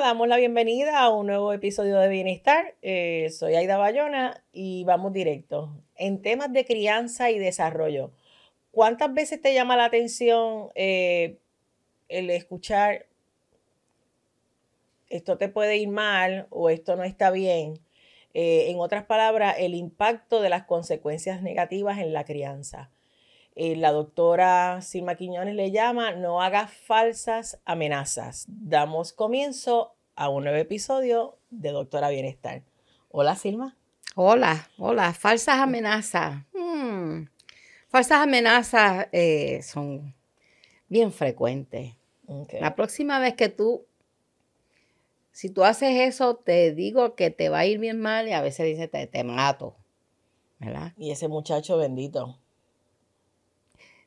Damos la bienvenida a un nuevo episodio de Bienestar. Eh, soy Aida Bayona y vamos directo. En temas de crianza y desarrollo, ¿cuántas veces te llama la atención eh, el escuchar esto te puede ir mal o esto no está bien? Eh, en otras palabras, el impacto de las consecuencias negativas en la crianza. Eh, la doctora Silma Quiñones le llama No hagas falsas amenazas. Damos comienzo a un nuevo episodio de Doctora Bienestar. Hola Silma. Hola, hola. Falsas amenazas. Hmm. Falsas amenazas eh, son bien frecuentes. La próxima vez que tú, si tú haces eso, te digo que te va a ir bien mal y a veces dice te, te mato. ¿verdad? Y ese muchacho bendito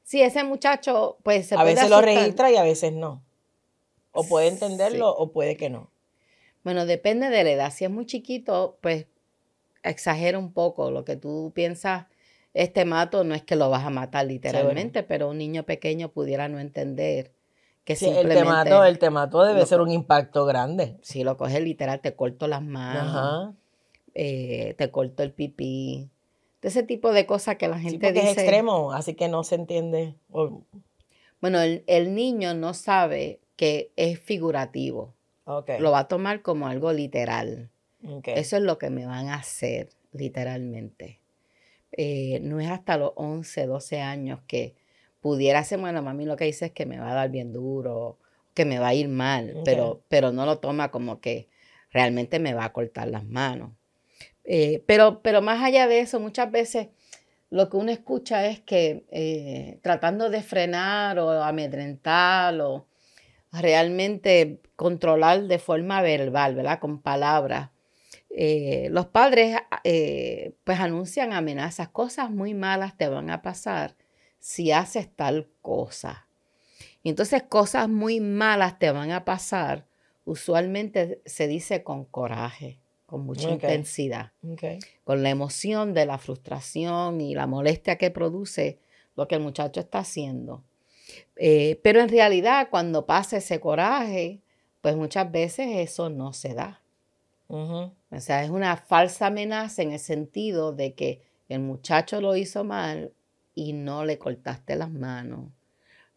Sí, ese muchacho, pues se A veces lo registra y a veces no. O puede entenderlo o puede que no. Bueno, depende de la edad. Si es muy chiquito, pues exagera un poco. Lo que tú piensas, este mato, no es que lo vas a matar literalmente, pero un niño pequeño pudiera no entender que sí, simplemente... El temato, el temato debe ser un impacto grande. Si lo coges literal, te corto las manos, eh, te corto el pipí, ese tipo de cosas que la gente dice. es extremo, así que no se entiende. Bueno, el, niño no sabe que es figurativo. Lo va a tomar como algo literal. Eso es lo que me van a hacer, literalmente. Eh, no es hasta los 11, 12 años que pudiera ser, bueno, mami lo que dice es que me va a dar bien duro, que me va a ir mal, pero, pero no lo toma como que realmente me va a cortar las manos. Eh, pero, pero más allá de eso, muchas veces lo que uno escucha es que eh, tratando de frenar o amedrentar o realmente controlar de forma verbal, ¿verdad? Con palabras. Eh, los padres pues anuncian amenazas, cosas muy malas te van a pasar si haces tal cosa. Y entonces cosas muy malas te van a pasar, usualmente se dice con coraje con mucha intensidad, con la emoción de la frustración y la molestia que produce lo que el muchacho está haciendo. Eh, pero en realidad cuando pasa ese coraje, pues muchas veces eso no se da. O sea, es una falsa amenaza en el sentido de que el muchacho lo hizo mal y no le cortaste las manos,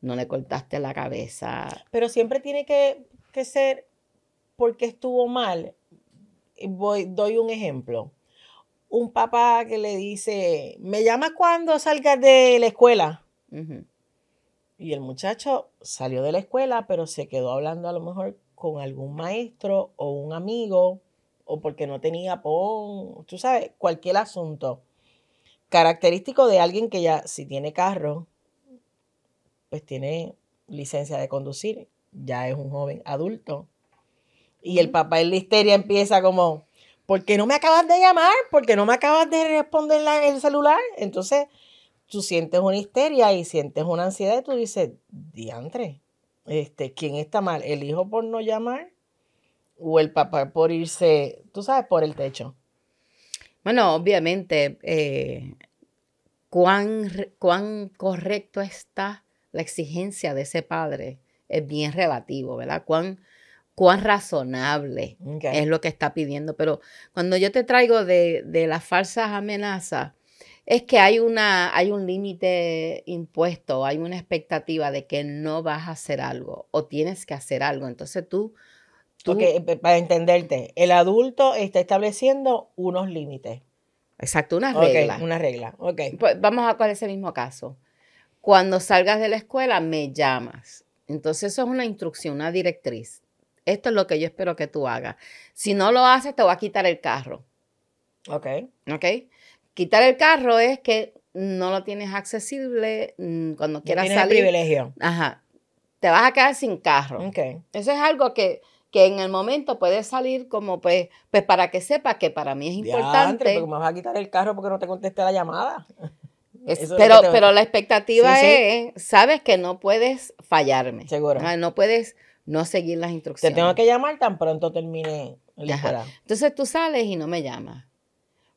no le cortaste la cabeza. Pero siempre tiene que, que ser porque estuvo mal voy, doy un ejemplo. Un papá que le dice, ¿me llamas cuando salgas de la escuela? Y el muchacho salió de la escuela, pero se quedó hablando a lo mejor con algún maestro o un amigo, o porque no tenía pon, tú sabes, cualquier asunto. Característico de alguien que ya, si tiene carro, pues tiene licencia de conducir, ya es un joven adulto y el papá en la histeria empieza como, ¿por qué no me acabas de llamar? ¿Por qué no me acabas de responder el celular? Entonces, tú sientes una histeria y sientes una ansiedad y tú dices, diantre, este, ¿quién está mal? ¿El hijo por no llamar? ¿O el papá por irse, tú sabes, por el techo? Bueno, obviamente, eh, cuán, cuán correcto está la exigencia de ese padre es bien relativo, ¿verdad? Cuán cuán razonable es lo que está pidiendo. Pero cuando yo te traigo de, las falsas amenazas, es que hay, una, hay un límite impuesto, hay una expectativa de que no vas a hacer algo o tienes que hacer algo. Entonces tú... tú para entenderte, el adulto está estableciendo unos límites. Exacto, una regla. una regla, ok. Pues vamos a con ese mismo caso. Cuando salgas de la escuela, me llamas. Entonces eso es una instrucción, una directriz esto es lo que yo espero que tú hagas. Si no lo haces, te voy a quitar el carro. Ok. Ok. Quitar el carro es que no lo tienes accesible mm, cuando quieras tienes salir. privilegio. Ajá. Te vas a quedar sin carro. Ok. Eso es algo que, que en el momento puede salir como, pues, pues para que sepas que para mí es importante. Porque me vas a quitar el carro porque no te contesté la llamada. pero, pero la expectativa es, sabes que no puedes fallarme. Seguro. no puedes no seguir las instrucciones. Te tengo que llamar tan pronto termine la escuela. Entonces tú sales y no me llamas.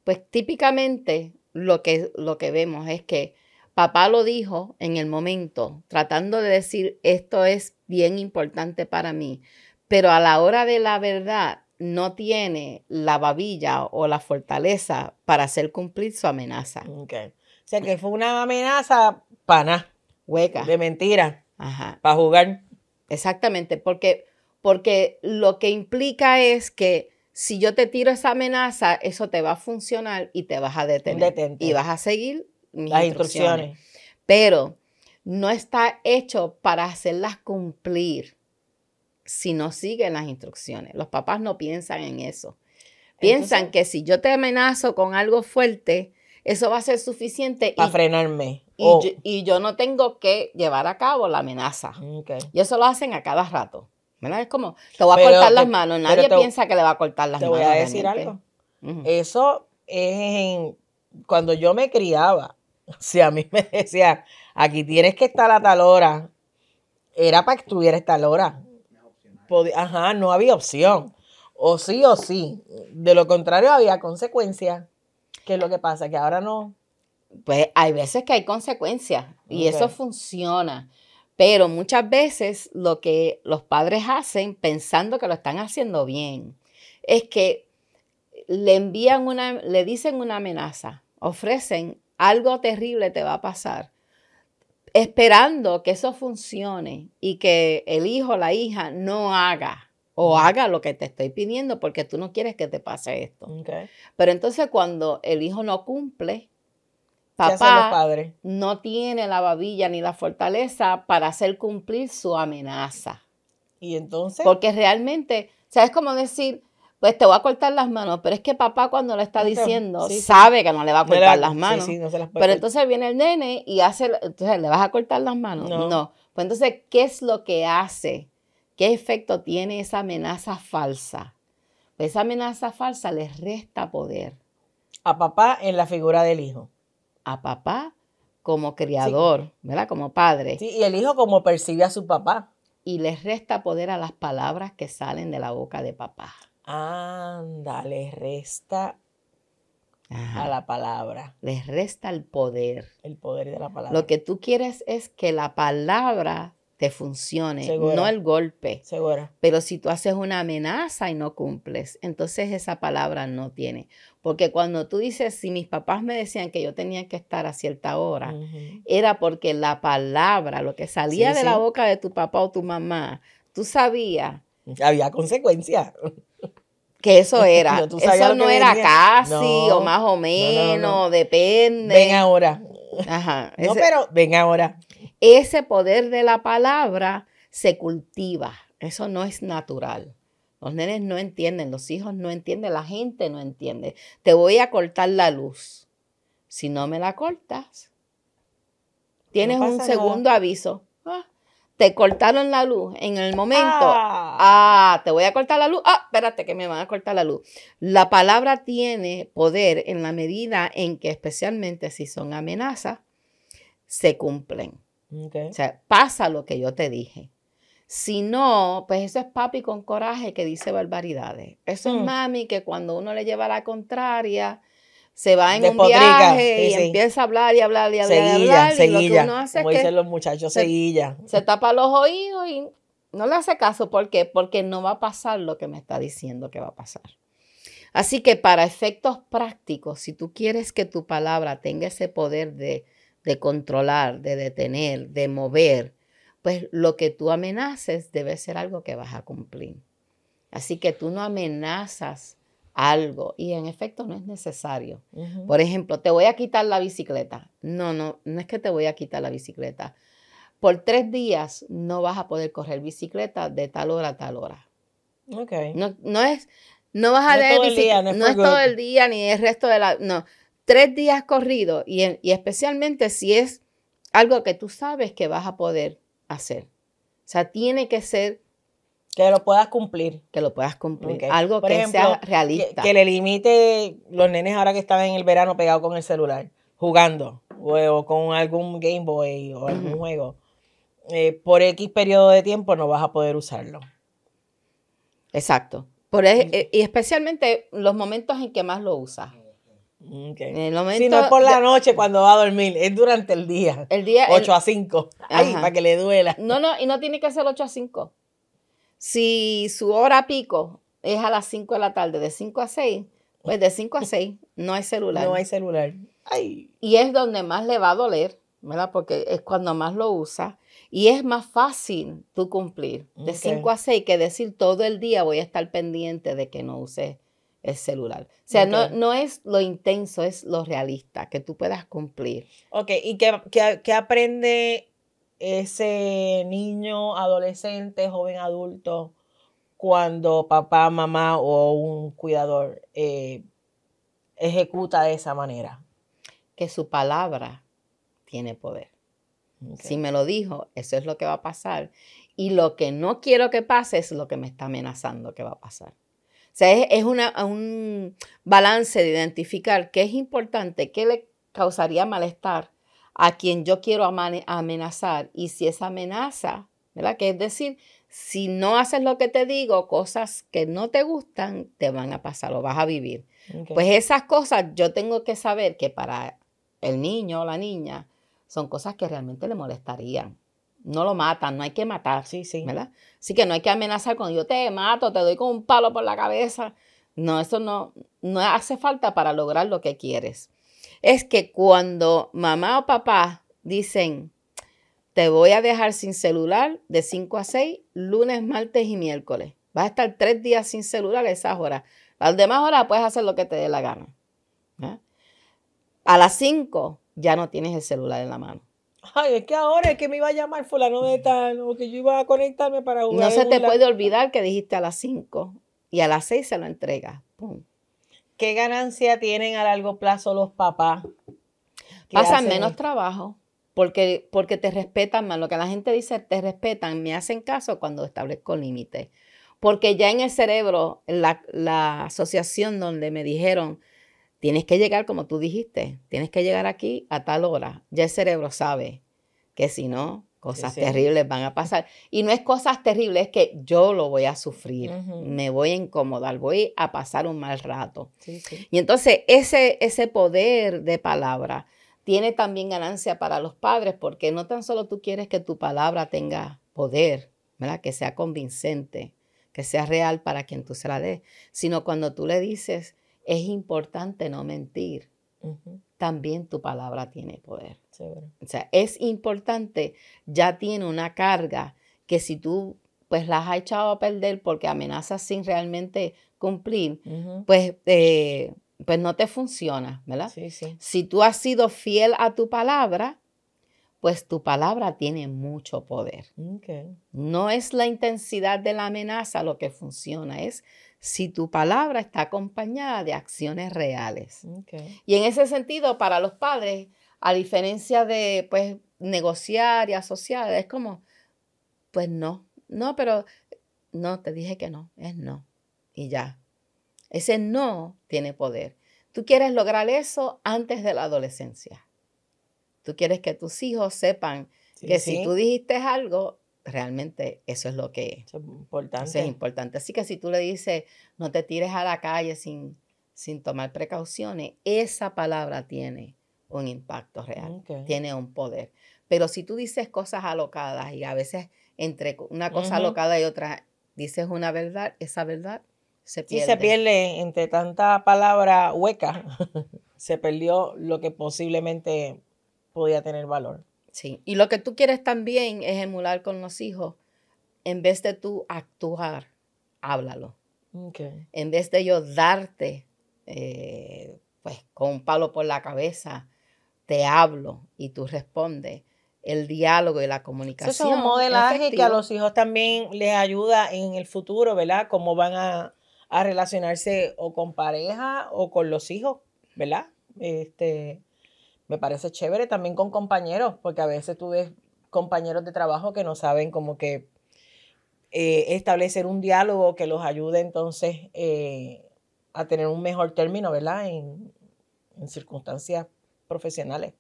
Pues típicamente lo que, lo que vemos es que papá lo dijo en el momento, tratando de decir esto es bien importante para mí, pero a la hora de la verdad no tiene la babilla o la fortaleza para hacer cumplir su amenaza. Okay. O sea que fue una amenaza pana. Hueca. De mentira. Ajá. Para jugar. Exactamente, porque, porque lo que implica es que si yo te tiro esa amenaza, eso te va a funcionar y te vas a detener. Y vas a seguir las instrucciones. Pero no está hecho para hacerlas cumplir si no siguen las instrucciones. Los papás no piensan en eso. Piensan que si yo te amenazo con algo fuerte, eso va a ser suficiente. Para frenarme. Y, yo, no tengo que llevar a cabo la amenaza. Y eso lo hacen a cada rato. Es como, te voy a cortar las manos. Nadie piensa que le va a cortar las manos. Te voy a decir algo. Eso es cuando yo me criaba. Si a mí me decía, aquí tienes que estar a tal hora, era para que estuviera a tal hora. Ajá, no había opción. O sí o sí. De lo contrario, había consecuencias. ¿Qué es lo que pasa? Que ahora no. Pues hay veces que hay consecuencias y eso funciona. Pero muchas veces lo que los padres hacen pensando que lo están haciendo bien es que le envían una, le dicen una amenaza, ofrecen algo terrible te va a pasar, esperando que eso funcione y que el hijo o la hija no haga o haga lo que te estoy pidiendo porque tú no quieres que te pase esto. Pero entonces cuando el hijo no cumple, papá no tiene la babilla ni la fortaleza para hacer cumplir su amenaza. Y entonces. Porque realmente, ¿sabes cómo decir? Pues te voy a cortar las manos, pero es que papá cuando le está diciendo sabe que no le va a cortar las manos. pero entonces viene el nene y hace, entonces le vas a cortar las manos. No. no. Pues entonces, ¿qué es lo que hace? ¿Qué efecto tiene esa amenaza falsa? Pues esa amenaza falsa le resta poder. A papá en la figura del hijo a papá como criador, ¿verdad? Como padre. Sí, y el hijo como percibe a su papá. Y les resta poder a las palabras que salen de la boca de papá. Anda, les resta a la palabra. Les resta el poder. El poder de la palabra. Lo que tú quieres es que la palabra te funcione, no el golpe. Seguro. Pero si tú haces una amenaza y no cumples, entonces esa palabra no tiene. Porque cuando tú dices, si mis papás me decían que yo tenía que estar a cierta hora, era porque la palabra, lo que salía de la boca de tu papá o tu mamá, tú sabías. Había consecuencias. Que eso era. eso no era casi o más o menos, depende. Ven ahora. Ajá. no, pero ven ahora ese poder de la palabra se cultiva. Eso no es natural. Los nenes no entienden, los hijos no entienden, la gente no entiende. Te voy a cortar la luz. Si no me la cortas, tienes un segundo aviso. Ah, te cortaron la luz en el momento. Ah. ah, te voy a cortar la luz. Ah, espérate que me van a cortar la luz. La palabra tiene poder en la medida en que, especialmente si son amenazas, se cumplen. O sea, pasa lo que yo te dije. Si no, pues eso es papi con coraje que dice barbaridades. Eso es mm. mami que cuando uno le lleva la contraria, se va en un viaje y empieza a hablar y hablar y hablar y hablar. Y lo que uno hace como dicen los muchachos, se, Se tapa los oídos y no le hace caso. ¿Por qué? Porque no va a pasar lo que me está diciendo que va a pasar. Así que para efectos prácticos, si tú quieres que tu palabra tenga ese poder de de controlar, de detener, de mover, pues lo que tú amenaces debe ser algo que vas a cumplir. Así que tú no amenazas algo y en efecto no es necesario. Por ejemplo, te voy a quitar la bicicleta. No, no, no es que te voy a quitar la bicicleta. Por tres días no vas a poder correr bicicleta de tal hora a tal hora. Okay. No, no es, no vas a no, no es todo el día ni el resto de la, no tres días corridos y, especialmente si es algo que tú sabes que vas a poder hacer. O sea, tiene que ser... Que lo puedas cumplir. Que lo puedas cumplir. Algo que sea realista. Que, le limite los nenes ahora que estaban en el verano pegados con el celular, jugando, o, con algún Game Boy o algún juego. Eh, por X periodo de tiempo no vas a poder usarlo. Exacto. Por, e, y especialmente los momentos en que más lo usas. Si no es por la noche cuando va a dormir, es durante el día. El día 8 a 5. Ay, para que le duela. No, no, y no tiene que ser 8 a 5. Si su hora pico es a las 5 de la tarde, de 5 a 6, pues de 5 a 6 no hay celular. No hay celular. Y es donde más le va a doler, ¿verdad? Porque es cuando más lo usa. Y es más fácil tú cumplir de 5 a 6 que decir todo el día voy a estar pendiente de que no use el celular. O sea, no, no, es lo intenso, es lo realista, que tú puedas cumplir. Ok, ¿y qué, qué aprende ese niño, adolescente, joven adulto, cuando papá, mamá o un cuidador eh, ejecuta de esa manera? Que su palabra tiene poder. Si me lo dijo, eso es lo que va a pasar. Y lo que no quiero que pase es lo que me está amenazando que va a pasar. O sea, es, un balance de identificar qué es importante, qué le causaría malestar a quien yo quiero amenazar y si esa amenaza, ¿verdad? Que es decir, si no haces lo que te digo, cosas que no te gustan, te van a pasar o vas a vivir. Pues esas cosas yo tengo que saber que para el niño o la niña son cosas que realmente le molestarían. No lo matan, no hay que matar, sí, sí. ¿verdad? Así que no hay que amenazar con yo te mato, te doy con un palo por la cabeza. No, eso no, no hace falta para lograr lo que quieres es que cuando mamá o papá dicen, te voy a dejar sin celular de 5 a 6, lunes, martes y miércoles. Vas a estar tres días sin celular a esas horas. Las demás horas puedes hacer lo que te dé la gana. A las 5 ya no tienes el celular en la mano. Ay, es que ahora es que me iba a llamar fulano de tal, o que yo iba a conectarme para jugar. No se te puede olvidar que dijiste a las 5 y a las 6 se lo entregas. Pum. ¿Qué ganancia tienen a largo plazo los papás? Pasan menos trabajo porque, porque te respetan más. Lo que la gente dice, te respetan, me hacen caso cuando establezco límites. Porque ya en el cerebro, la, la asociación donde me dijeron, tienes que llegar como tú dijiste, tienes que llegar aquí a tal hora, ya el cerebro sabe que si no, Cosas terribles van a pasar. Y no es cosas terribles, es que yo lo voy a sufrir, me voy a incomodar, voy a pasar un mal rato. y entonces ese, ese poder de palabra tiene también ganancia para los padres, porque no tan solo tú quieres que tu palabra tenga poder, ¿verdad? que sea convincente, que sea real para quien tú se la des, sino cuando tú le dices, es importante no mentir también tu palabra tiene poder. O sea, es importante, ya tiene una carga que si tú pues las has echado a perder porque amenazas sin realmente cumplir, pues, eh, pues no te funciona, ¿verdad? Sí, sí. Si tú has sido fiel a tu palabra, pues tu palabra tiene mucho poder. No es la intensidad de la amenaza lo que funciona, es si tu palabra está acompañada de acciones reales. Y en ese sentido, para los padres, a diferencia de pues negociar y asociar, es como, pues no, no, pero no, te dije que no, es no. Y ya. Ese no tiene poder. Tú quieres lograr eso antes de la adolescencia. Tú quieres que tus hijos sepan que si tú dijiste algo, realmente eso es lo que es importante. es importante. Así que si tú le dices, no te tires a la calle sin, sin tomar precauciones, esa palabra tiene un impacto real, tiene un poder. Pero si tú dices cosas alocadas y a veces entre una cosa alocada y otra dices una verdad, esa verdad se pierde. Sí, se pierde entre tanta palabra hueca, se perdió lo que posiblemente podía tener valor. Sí, y lo que tú quieres también es emular con los hijos. En vez de tú actuar, háblalo. En vez de yo darte, eh, pues con un palo por la cabeza, te hablo y tú respondes. El diálogo y la comunicación. Eso es un modelaje que a los hijos también les ayuda en el futuro, ¿verdad? Cómo van a, a relacionarse o con pareja o con los hijos, ¿verdad? Este, me parece chévere también con compañeros, porque a veces tú ves compañeros de trabajo que no saben como que eh, establecer un diálogo que los ayude entonces eh, a tener un mejor término, ¿verdad? En, circunstancias profesionales.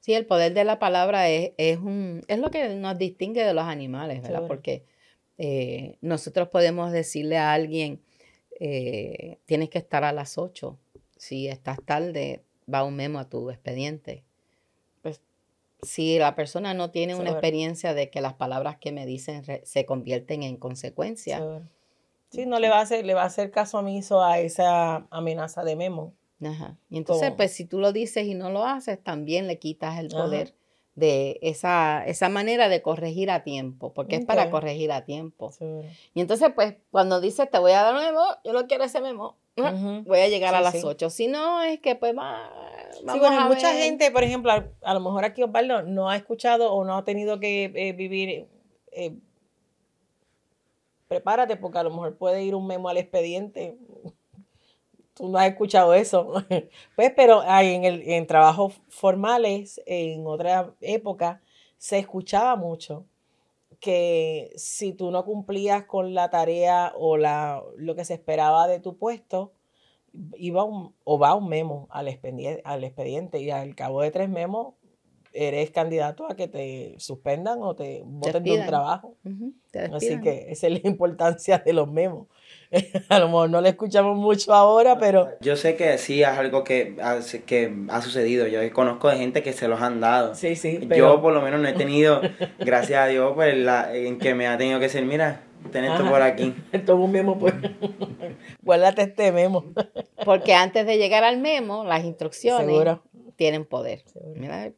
Sí, el poder de la palabra es, es, un, es lo que nos distingue de los animales, ¿verdad? Porque eh, nosotros podemos decirle a alguien, tienes que estar a las 8. Si estás tarde, va un memo a tu expediente. Pues si la persona no tiene una experiencia de que las palabras que me dicen se convierten en consecuencia. Sí, no le va a hacer, le va a hacer caso omiso a esa amenaza de memo. Ajá. Y entonces, pues si tú lo dices y no lo haces, también le quitas el poder de esa, esa manera de corregir a tiempo, porque es para corregir a tiempo. Y entonces, pues, cuando dices, te voy a dar un memo, yo no quiero ese memo, voy a llegar a las 8. Si no, es que pues va, vamos a mucha gente, por ejemplo, a, lo mejor aquí Osvaldo no ha escuchado o no ha tenido que eh, vivir, eh, prepárate porque a lo mejor puede ir un memo al expediente. Tú no has escuchado eso. pues, pero en, el, en trabajos formales, en otra época, se escuchaba mucho que si tú no cumplías con la tarea o la, lo que se esperaba de tu puesto, iba o va un memo al expediente, al expediente y al cabo de tres memos eres candidato a que te suspendan o te voten de un trabajo. Así que esa es la importancia de los memos. a lo mejor no le escuchamos mucho ahora, pero... Yo sé que sí es algo que ha, que ha sucedido. Yo conozco de gente que se los han dado. Sí, sí. Yo por lo menos no he tenido, gracias a Dios, pues la, en que me ha tenido que decir, mira, ten esto por aquí. Esto es un memo, pues. Guárdate este memo. Porque antes de llegar al memo, las instrucciones tienen poder.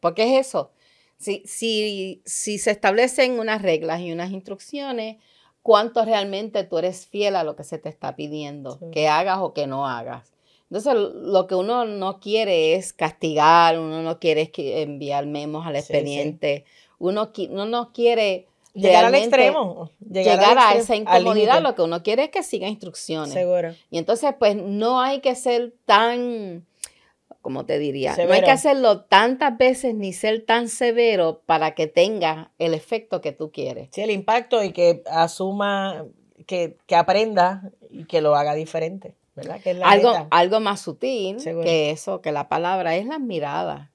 Porque es eso. Si, si, si se establecen unas reglas y unas instrucciones, cuánto realmente tú eres fiel a lo que se te está pidiendo, que hagas o que no hagas. Entonces, lo que uno no quiere es castigar, uno no quiere enviar memos al expediente, Uno, no quiere llegar al extremo, llegar, a esa incomodidad, lo que uno quiere es que siga instrucciones. Seguro. Y entonces, pues, no hay que ser tan como te diría. No hay que hacerlo tantas veces ni ser tan severo para que tenga el efecto que tú quieres. Sí, el impacto y que asuma, que, aprenda y que lo haga diferente. ¿verdad? Que algo, algo más sutil que eso, que la palabra es la mirada.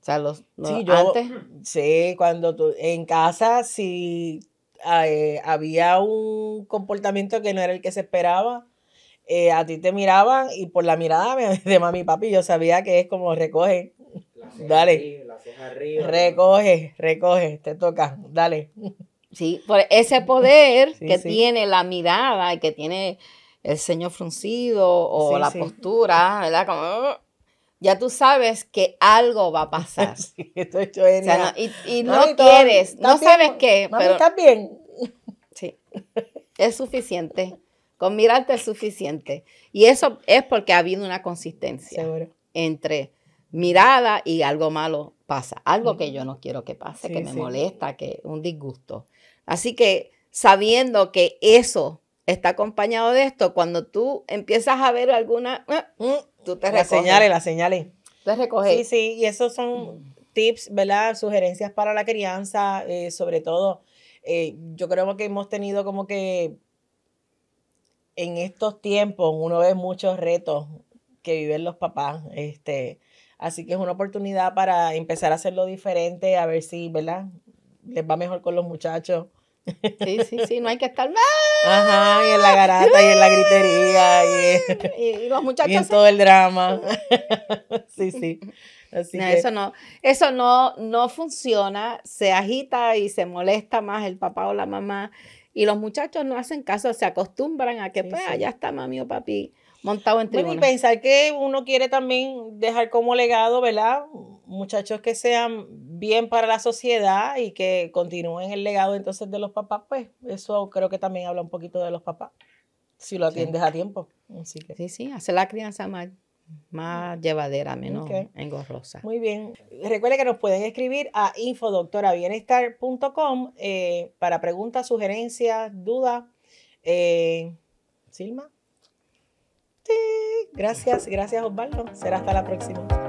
O sea, los, sí, antes... Sí, cuando tú, en casa, si eh, había un comportamiento que no era el que se esperaba, eh, a ti te miraban y por la mirada de mami y papi yo sabía que es como recoge, dale, recoge, recoge, te toca, dale. Sí, por ese poder que tiene la mirada y que tiene el ceño fruncido o la postura, ¿verdad? Como, ya tú sabes que algo va a pasar. es y, no quieres, no sabes qué. pero, estás bien. Sí, es suficiente. Con mirarte es suficiente. Y eso es porque ha habido una consistencia entre mirada y algo malo pasa. Algo que yo no quiero que pase, que me molesta, que un disgusto. Así que sabiendo que eso está acompañado de esto, cuando tú empiezas a ver alguna, eh, mm, tú te recoges. La señales, la señales. Te recoges. Sí, sí, y esos son tips, ¿verdad? Sugerencias para la crianza, eh, sobre todo. Eh, yo creo que hemos tenido como que en estos tiempos uno ve muchos retos que viven los papás. Este, así que es una oportunidad para empezar a hacerlo diferente, a ver si, ¿verdad? Les va mejor con los muchachos. Sí, sí, sí, no hay que estar mal. Ajá, y en la garata, y en la gritería, y, los muchachos. Y en todo el drama. Sí, sí. Así Eso no, eso no, no funciona, se agita y se molesta más el papá o la mamá y los muchachos no hacen caso, se acostumbran a que, pues, allá está mami o papi montado en tribuna. y pensar que uno quiere también dejar como legado, ¿verdad? Muchachos que sean bien para la sociedad y que continúen el legado entonces de los papás, pues eso creo que también habla un poquito de los papás, si lo atiendes a tiempo. Así que. Sí, sí, hacer la crianza mal más llevadera, menos engorrosa. Muy bien. Recuerde que nos pueden escribir a infodoctorabienestar.com eh, para preguntas, sugerencias, dudas. Eh, Silma. Sí. Gracias, gracias Osvaldo. Será hasta la próxima.